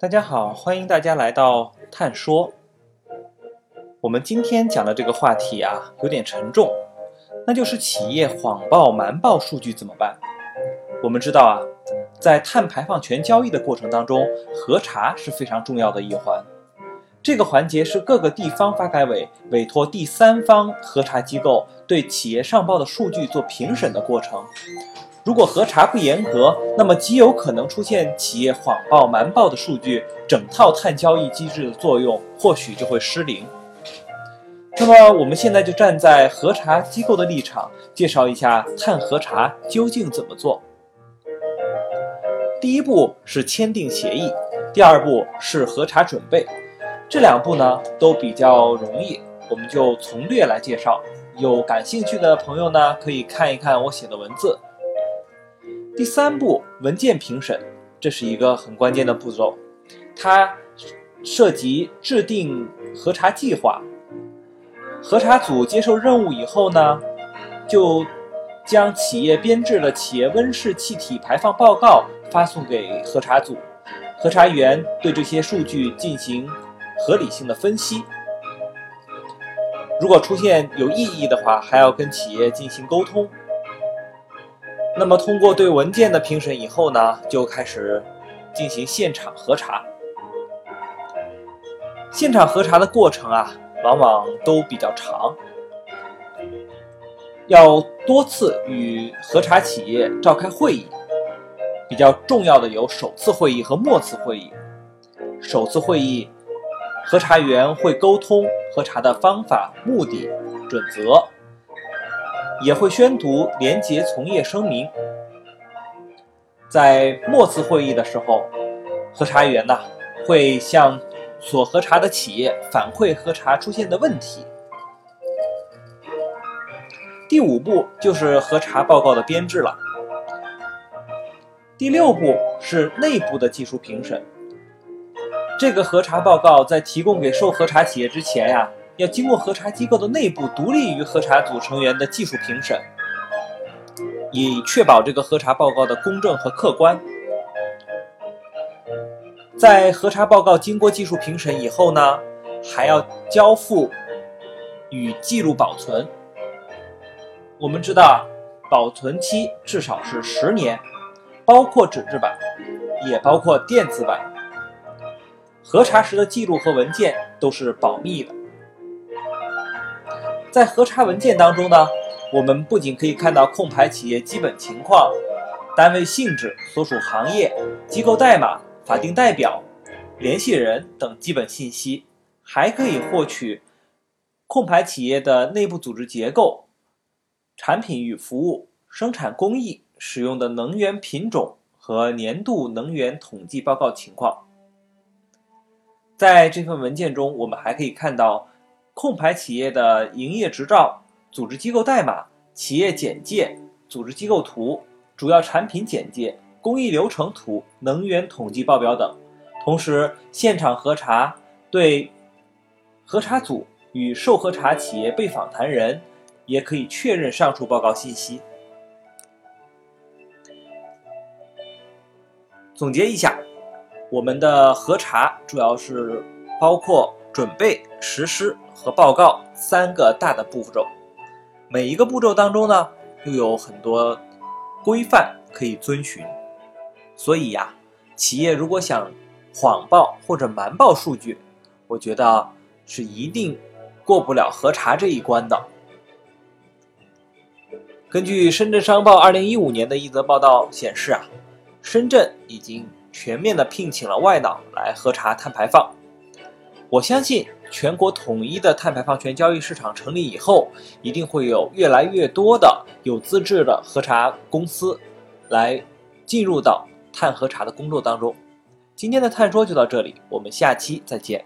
大家好，欢迎大家来到探说。我们今天讲的这个话题啊，有点沉重，那就是企业谎报、瞒报数据怎么办？我们知道啊，在碳排放权交易的过程当中，核查是非常重要的一环。这个环节是各个地方发改委委托第三方核查机构对企业上报的数据做评审的过程。如果核查不严格，那么极有可能出现企业谎报、瞒报的数据，整套碳交易机制的作用或许就会失灵。那么，我们现在就站在核查机构的立场，介绍一下碳核查究竟怎么做。第一步是签订协议，第二步是核查准备。这两步呢都比较容易，我们就从略来介绍。有感兴趣的朋友呢，可以看一看我写的文字。第三步，文件评审，这是一个很关键的步骤，它涉及制定核查计划。核查组接受任务以后呢，就将企业编制的企业温室气体排放报告发送给核查组，核查员对这些数据进行合理性的分析。如果出现有异议的话，还要跟企业进行沟通。那么，通过对文件的评审以后呢，就开始进行现场核查。现场核查的过程啊，往往都比较长，要多次与核查企业召开会议。比较重要的有首次会议和末次会议。首次会议，核查员会沟通核查的方法、目的、准则。也会宣读廉洁从业声明。在末次会议的时候，核查员呢会向所核查的企业反馈核查出现的问题。第五步就是核查报告的编制了。第六步是内部的技术评审。这个核查报告在提供给受核查企业之前呀。要经过核查机构的内部独立于核查组成员的技术评审，以确保这个核查报告的公正和客观。在核查报告经过技术评审以后呢，还要交付与记录保存。我们知道，保存期至少是十年，包括纸质版，也包括电子版。核查时的记录和文件都是保密的。在核查文件当中呢，我们不仅可以看到控排企业基本情况、单位性质、所属行业、机构代码、法定代表、联系人等基本信息，还可以获取控排企业的内部组织结构、产品与服务、生产工艺、使用的能源品种和年度能源统计报告情况。在这份文件中，我们还可以看到。控排企业的营业执照、组织机构代码、企业简介、组织机构图、主要产品简介、工艺流程图、能源统计报表等。同时，现场核查对核查组与受核查企业被访谈人也可以确认上述报告信息。总结一下，我们的核查主要是包括准备、实施。和报告三个大的步骤，每一个步骤当中呢，又有很多规范可以遵循。所以呀，企业如果想谎报或者瞒报数据，我觉得是一定过不了核查这一关的。根据深圳商报二零一五年的一则报道显示啊，深圳已经全面的聘请了外脑来核查碳排放。我相信。全国统一的碳排放权交易市场成立以后，一定会有越来越多的有资质的核查公司来进入到碳核查的工作当中。今天的碳说就到这里，我们下期再见。